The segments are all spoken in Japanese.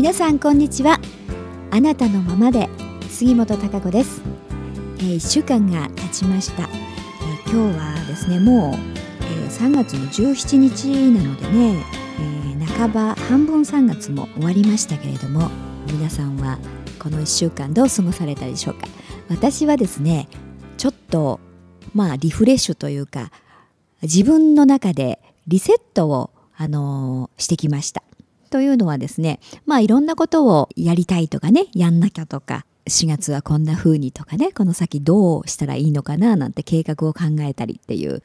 皆さんこんにちは。あなたのままで杉本孝子です、えー、1週間が経ちました、えー、今日はですねもう、えー、3月の17日なのでね、え、半ば半分3月も終わりましたけれども皆さんはこの1週間どう過ごされたでしょうか。私はですねちょっとまあリフレッシュというか自分の中でリセットを、あのー、してきました。というのはですね、まあいろんなことをやりたいとかね、やんなきゃとか、4月はこんな風にとかね、この先どうしたらいいのかななんて計画を考えたりっていう、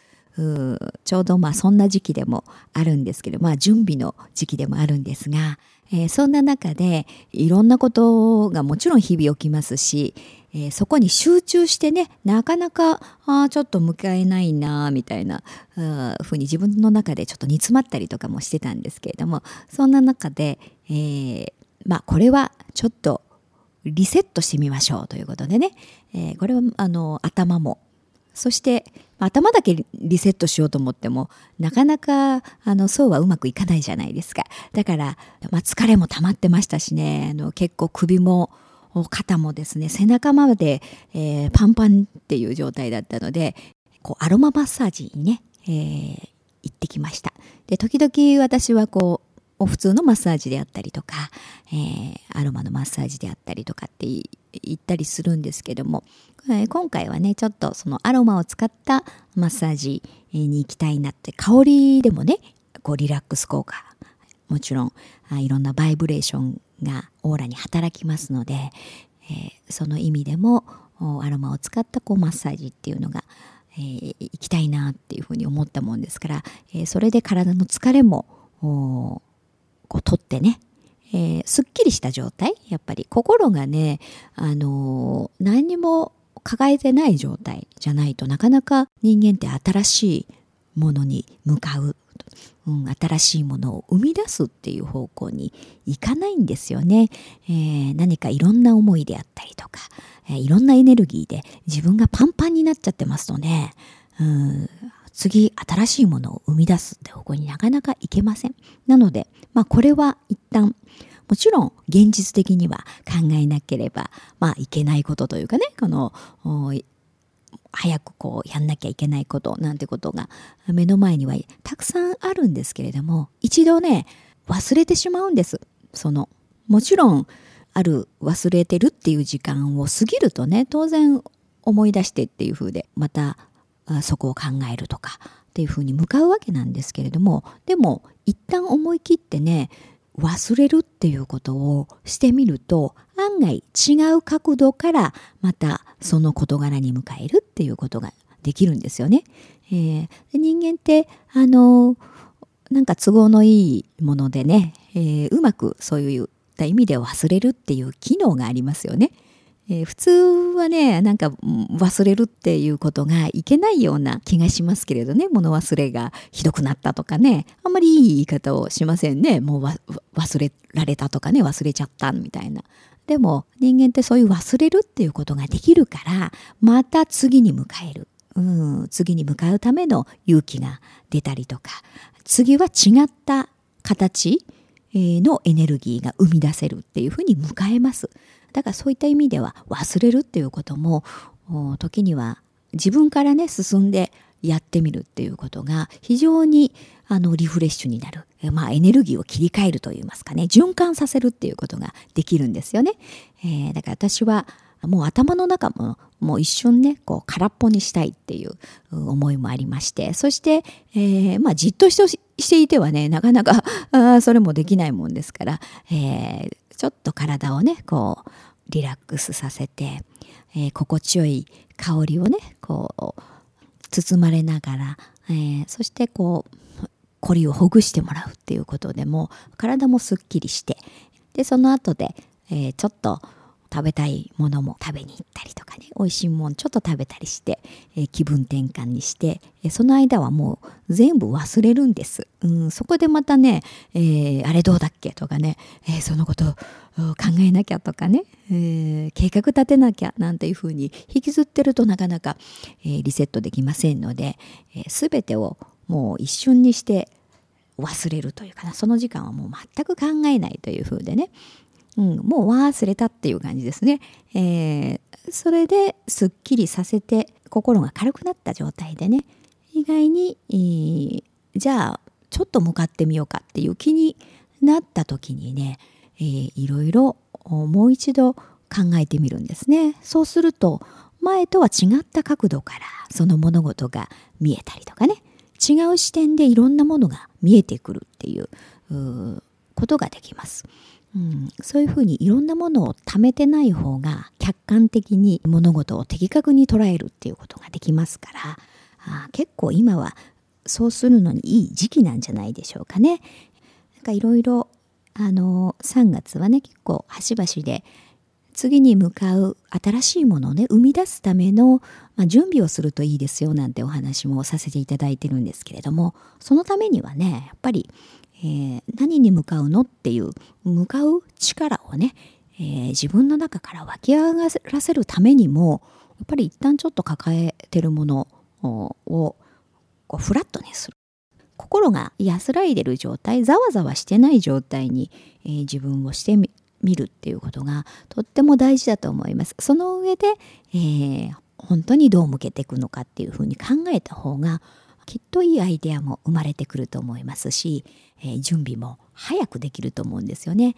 ちょうどまあそんな時期でもあるんですけど、まあ準備の時期でもあるんですが、えー、そんな中でいろんなことがもちろん日々起きますし、えー、そこに集中してねなかなかああちょっと迎えないなみたいなふうに自分の中でちょっと煮詰まったりとかもしてたんですけれどもそんな中で、えー、まあこれはちょっとリセットしてみましょうということでね、えー、これはあの頭もそして頭だけリセットしようと思ってもなかなかあのそうはうまくいかないじゃないですか。だから、まあ、疲れも溜まってましたしね。あの結構首も肩もですね背中まで、えー、パンパンっていう状態だったのでこうアロママッサージにね、えー、行ってきました。で時々私はこう普通のマッサージであったりとか、えー、アロマのマッサージであったりとかって言ったりするんですけども、えー、今回はねちょっとそのアロマを使ったマッサージに行きたいなって香りでもねこうリラックス効果もちろんあいろんなバイブレーションがオーラに働きますので、えー、その意味でもアロマを使ったこうマッサージっていうのが、えー、行きたいなっていうふうに思ったもんですから、えー、それで体の疲れもこう取ってね、えー、すっきりした状態やっぱり心がね、あのー、何にも抱えてない状態じゃないとなかなか人間って新しいものに向かううん、新しいものを生み出すっていう方向にいかないんですよね、えー、何かいろんな思いであったりとか、えー、いろんなエネルギーで自分がパンパンになっちゃってますとね、うん、次新しいものを生み出すって方向になかなかいけません。なので、まあ、これは一旦もちろん現実的には考えなければ、まあ、いけないことというかねこの早くこうやんなきゃいけないことなんてことが目の前にはたくさんあるんですけれども一度ね忘れてしまうんです。そのもちろんある忘れてるっていう時間を過ぎるとね当然思い出してっていう風でまたそこを考えるとかっていう風に向かうわけなんですけれどもでも一旦思い切ってね忘れるっていうことをしてみると案外違う角度からまたその事柄に迎えるっていうことができるんですよね。えー、人間ってあのなんか都合のいいものでね、えー、うまくそういった意味で忘れるっていう機能がありますよね。えー、普通はねなんか忘れるっていうことがいけないような気がしますけれどね。物忘れがひどくなったとかね。あんまりいい言い方をしませんね。もう忘れられたとかね。忘れちゃったみたいな。でも人間ってそういう忘れるっていうことができるからまた次に迎える、うん、次に向かうための勇気が出たりとか。次は違った形のエネルギーが生み出せるっていうふうに迎えます。だからそういった意味では忘れるっていうことも時には自分からね進んでやってみるっていうことが非常にあのリフレッシュになる、まあ、エネルギーを切り替えるといいますかね。循環させるっていうことができるんですよね。えー、だから私はもう頭の中ももう一瞬ねこう空っぽにしたいっていう思いもありまして。そして、えー、まあ、じっとしていてはねなかなかあそれもできないもんですから、えー、ちょっと体をねこうリラックスさせて、えー、心地よい香りをねこう包まれながら、えー、そしてこう凝りをほぐしてもらうっていうことでも体もすっきりしてでその後で、えー、ちょっと食べたいものも食べに行ったりとかね美味しいもんちょっと食べたりして、えー、気分転換にして、えー、その間はもう全部忘れるんです、うん、そこでまたね、えー、あれどうだっけとかね、えそのこと考えなきゃとかね、え計画立てなきゃなんていうふうに引きずってるとなかなか、えリセットできませんので、えー、全てをもう一瞬にして忘れるというかな。その時間はもう全く考えないというふうでね、うん、もう忘れたっていう感じですね。えー、それですっきりさせて心が軽くなった状態でね意外に、えー、じゃあちょっと向かってみようかっていう気になった時にね、えー、いろいろもう一度考えてみるんですね。そうすると前とは違った角度からその物事が見えたりとかね違う視点でいろんなものが見えてくるっていうことができます。そういうふうにいろんなものを貯めてない方が客観的に物事を的確に捉えるっていうことができますからあ結構今はそうするのにいい時期なんじゃないでしょうかね。なんかいろいろあの3月はね結構端々で次に向かう新しいものをね生み出すための、まあ、準備をするといいですよなんてお話もさせていただいてるんですけれどもそのためにはねやっぱりえー、何に向かうのっていう向かう力をね、えー、自分の中から湧き上がらせるためにもやっぱり一旦ちょっと抱えてるものをこうフラットにする心が安らいでる状態ざわざわしてない状態に、えー、自分をしてみるっていうことがとっても大事だと思います。その上で、えー、本当にどう向けていくのかっていうふうに考えた方がきっといいアイデアも生まれてくると思いますし、えー、準備も早くできると思うんですよね。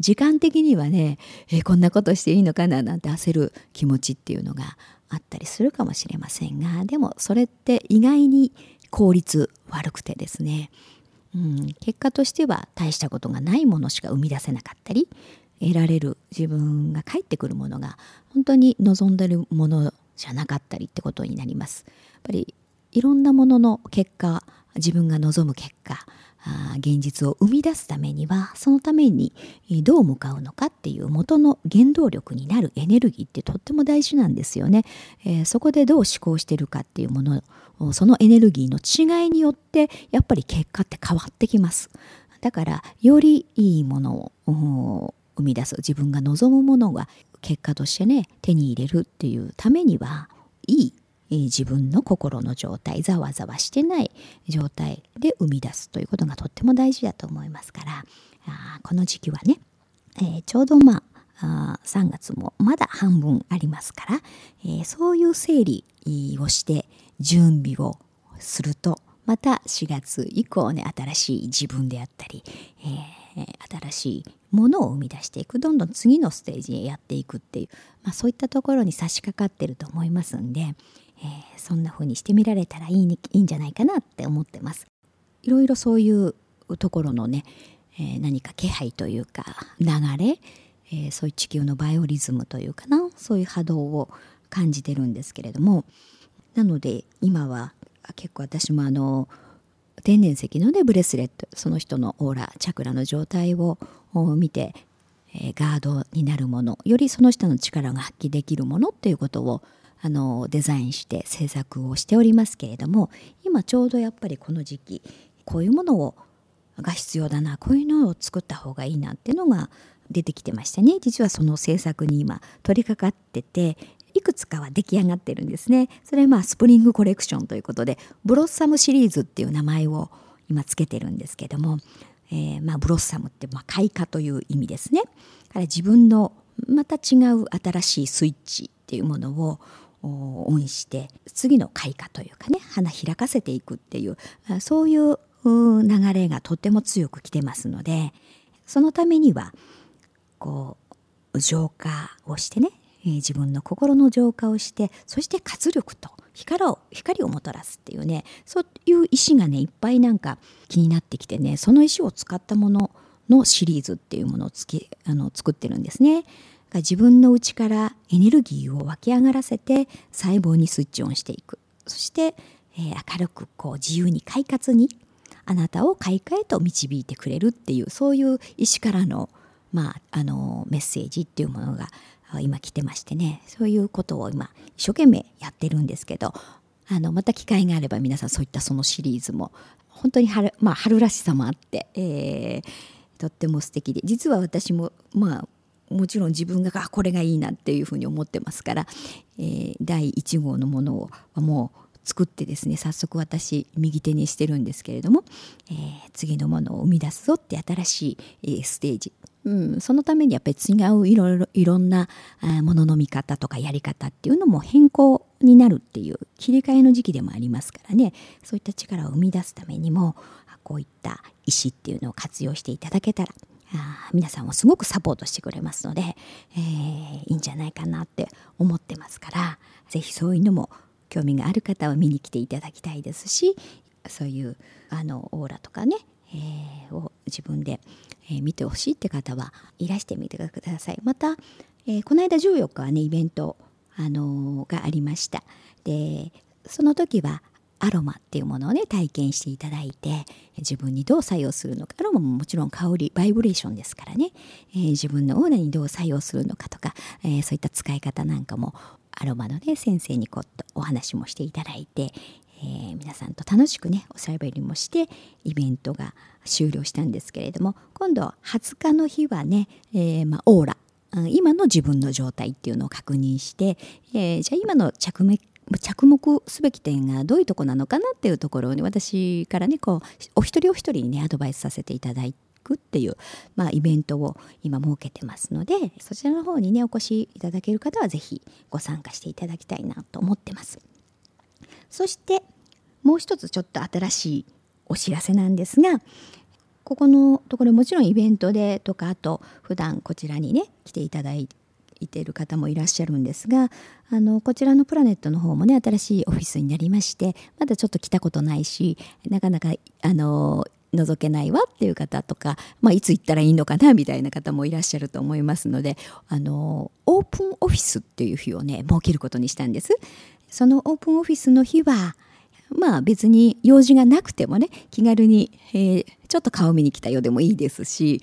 時間的にはね、えー、こんなことしていいのかななんて焦る気持ちっていうのがあったりするかもしれませんがでもそれって意外に効率悪くてですね、うん、結果としては大したことがないものしか生み出せなかったり得られる自分が返ってくるものが本当に望んでるものじゃなかったりってことになります。やっぱりいろんなものの結果自分が望む結果現実を生み出すためにはそのためにどう向かうのかっていう元の原動力になるエネルギーってとっても大事なんですよね。えー、そこでどう思考してるかっていうものそのエネルギーの違いによってやっぱり結果って変わってきます。だからよりいいものを生み出す自分が望むものが結果としてね手に入れるっていうためにはいい自分の心の状態ざわざわしてない状態で生み出すということがとっても大事だと思いますからあこの時期はね、えー、ちょうどまあ3月もまだ半分ありますから、えー、そういう整理をして準備をするとまた4月以降ね新しい自分であったり、えー、新しいものを生み出していくどんどん次のステージへやっていくっていう、まあ、そういったところに差し掛かってると思いますんで、えー、そんな風にしてみられたらいい,、ね、いいんじゃないかなって思ってます。いろいろそういうところのね、えー、何か気配というか流れ、えー、そういう地球のバイオリズムというかなそういう波動を感じてるんですけれどもなので今は結構私もあの天然石のねブレスレットその人のオーラチャクラの状態を見て、えー、ガードになるものよりその人の力が発揮できるものっていうことをあのデザインして制作をしておりますけれども今ちょうどやっぱりこの時期こういうものをが必要だなこういうのを作った方がいいなっていうのが出てきてましてね。実はその制作に今取り掛かってていくつかは出来上がってるんですね。それはまあスプリングコレクションということでブロッサムシリーズっていう名前を今つけてるんですけども、えー、まあブロッサムってまあ開花という意味ですね。から自分のまた違う新しいスイッチっていうものをオンして次の開花というかね花開かせていくっていうそういう流れがとっても強く来てますのでそのためにはこう浄化をしてね自分の心の浄化をしてそして活力と光を光をもたらすっていうねそういう石がねいっぱいなんか気になってきてねその石を使ったもののシリーズっていうものをつきあの作ってるんですね。自分の内からエネルギーを湧き上がらせて細胞にスイッチオンしていく。そして、えー、明るくこう自由に快活にあなたを開花へと導いてくれるっていうそういう意思からの,、まあ、あのメッセージっていうものが今来てましてね。そういうことを今一生懸命やってるんですけどあのまた機会があれば皆さんそういったそのシリーズも本当に春,、まあ、春らしさもあって、えー、とっても素敵で。実は私もまあもちろん自分があこれがいいなっていうふうに思ってますから、えー、第1号のものをもう作ってですね早速私右手にしてるんですけれども、えー、次のものを生み出すぞって新しい、えー、ステージ。うん、そのためにやっぱり違ういろいろいろんなものの見方とかやり方っていうのも変更になるっていう切り替えの時期でもありますからね。そういった力を生み出すためにもこういった石っていうのを活用していただけたらあ皆さんをすごくサポートしてくれますので、えー、いいんじゃないかなって思ってますから是非そういうのも興味がある方は見に来ていただきたいですしそういうあのオーラとかね、えー、を自分で、えー、見てほしいって方はいらしてみてください。また、えー、この間14日はねイベント、あのがありました。でその時はアロマっていうものをね体験していただいて自分にどう作用するのか。アロマももちろん香りバイブレーションですからね、えー、自分のオーラにどう作用するのかとか、えー、そういった使い方なんかもアロマのね先生にこっとお話もしていただいて、えー、皆さんと楽しくねおしゃべりもしてイベントが終了したんですけれども今度20日の日はね、え、まあ、オーラ。今の自分の状態っていうのを確認して、えー、じゃあ今の着目着目すべき点がどういうとこなのかなっていうところに私からねこうお一人お一人にねアドバイスさせていただいくっていう、まあ、イベントを今設けてますのでそちらの方にねお越しいただける方は是非ご参加していただきたいなと思ってます。そしてもう一つちょっと新しいお知らせなんですがここのところもちろんイベントでとかあと普段こちらにね来ていただいていてる方もいらっしゃるんですがあのこちらのプラネットの方もね新しいオフィスになりましてまだちょっと来たことないしなかなかあの覗けないわっていう方とか、まあ、いつ行ったらいいのかなみたいな方もいらっしゃると思いますのであのオープンオフィスっていう日をね設けることにしたんです。そのオープンオフィスの日はまあ別に用事がなくてもね気軽に、えー、ちょっと顔見に来たようでもいいですし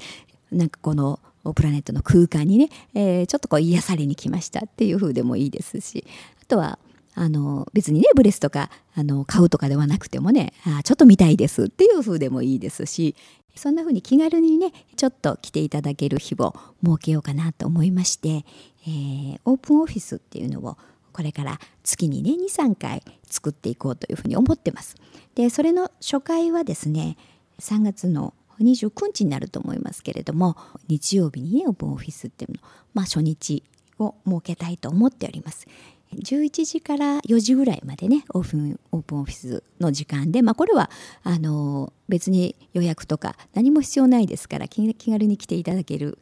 なんかこのプラネットの空間にね、えー、ちょっとこう癒されに来ましたっていう風でもいいですしあとはあの別にねブレスとかあの買うとかではなくてもねあちょっと見たいですっていう風でもいいですしそんな風に気軽にねちょっと来ていただける日を設けようかなと思いまして、えー、オープンオフィスっていうのをこれから月にね23回作っていこうというふうに思ってます。でそれの初回はですね3月の29日になると思いますけれども日曜日にオープンオフィスっていうのまあ初日を設けたいと思っております。11時から4時ぐらいまでねオープンオープンオフィスの時間で、まあ、これはあの別に予約とか何も必要ないですから気軽に来ていただける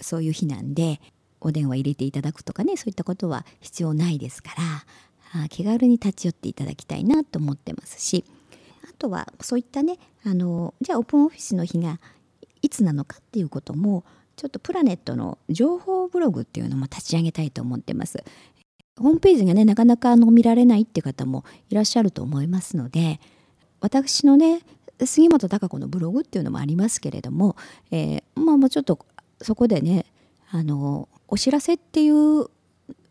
そういう日なんでお電話入れていただくとかねそういったことは必要ないですから気軽に立ち寄っていただきたいなと思ってますしとはそういったねあのじゃあオープンオフィスの日がいつなのかっていうこともちょっとプラネットの情報ブログっていうのも立ち上げたいと思ってます。ホームページがねなかなかあの見られないって方もいらっしゃると思いますので私のね杉本孝子のブログっていうのもありますけれども、えー、まあもうちょっとそこでねあのお知らせっていう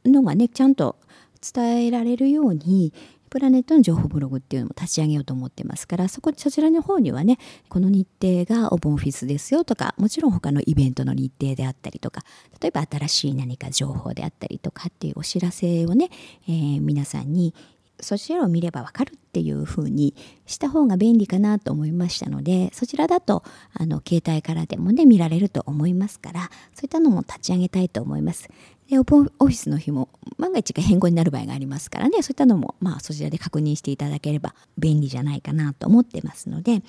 のがねちゃんと伝えられるようにプラネットの情報ブログっていうのも立ち上げようと思ってますからそこそちらの方にはねこの日程がオープンオフィスですよとかもちろん他のイベントの日程であったりとか例えば新しい何か情報であったりとかっていうお知らせをね、えー、皆さんにそちらを見ればわかるっていう風にした方が便利かなと思いましたのでそちらだとあの携帯からでもね見られると思いますからそういったのも立ち上げたいと思います。でオープンオフィスの日も万が一が変更になる場合がありますからねそういったのもまあそちらで確認していただければ便利じゃないかなと思ってますので、えー、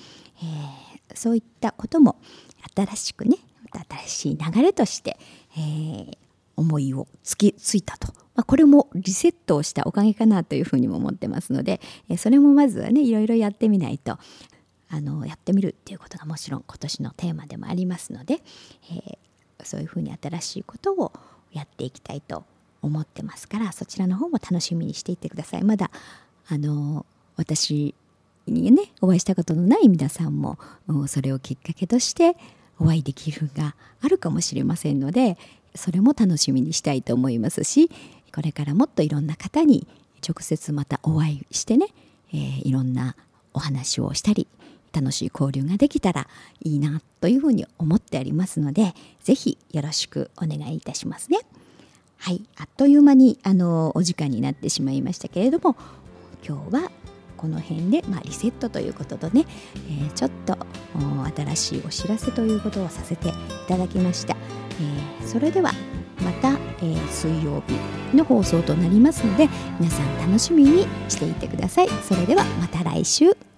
そういったことも新しくね新しい流れとして、えー、思いをつきついたと、これもリセットをしたおかげかなというふうにも思ってますので、それもまずはねいろいろやってみないとあのやってみるっていうことがもちろん今年のテーマでもありますので、えー、そういうふうに新しいことをやっていきたいと思ってますからそちらの方も楽しみにしていてください。まだあの私にねお会いしたことのない皆さんもそれをきっかけとしてお会いできるがあるかもしれませんのでそれも楽しみにしたいと思いますしこれからもっといろんな方に直接またお会いしてね、えー、いろんなお話をしたり楽しい交流ができたらいいなというふうに思っておりますので是非よろしくお願いいたしますね。はいあっという間にあのお時間になってしまいましたけれども今日はこの辺で、まあ、リセットということとね、えー、ちょっと新しいお知らせということをさせていただきました、えー、それではまた、えー、水曜日の放送となりますので皆さん楽しみにしていてください。それではまた来週。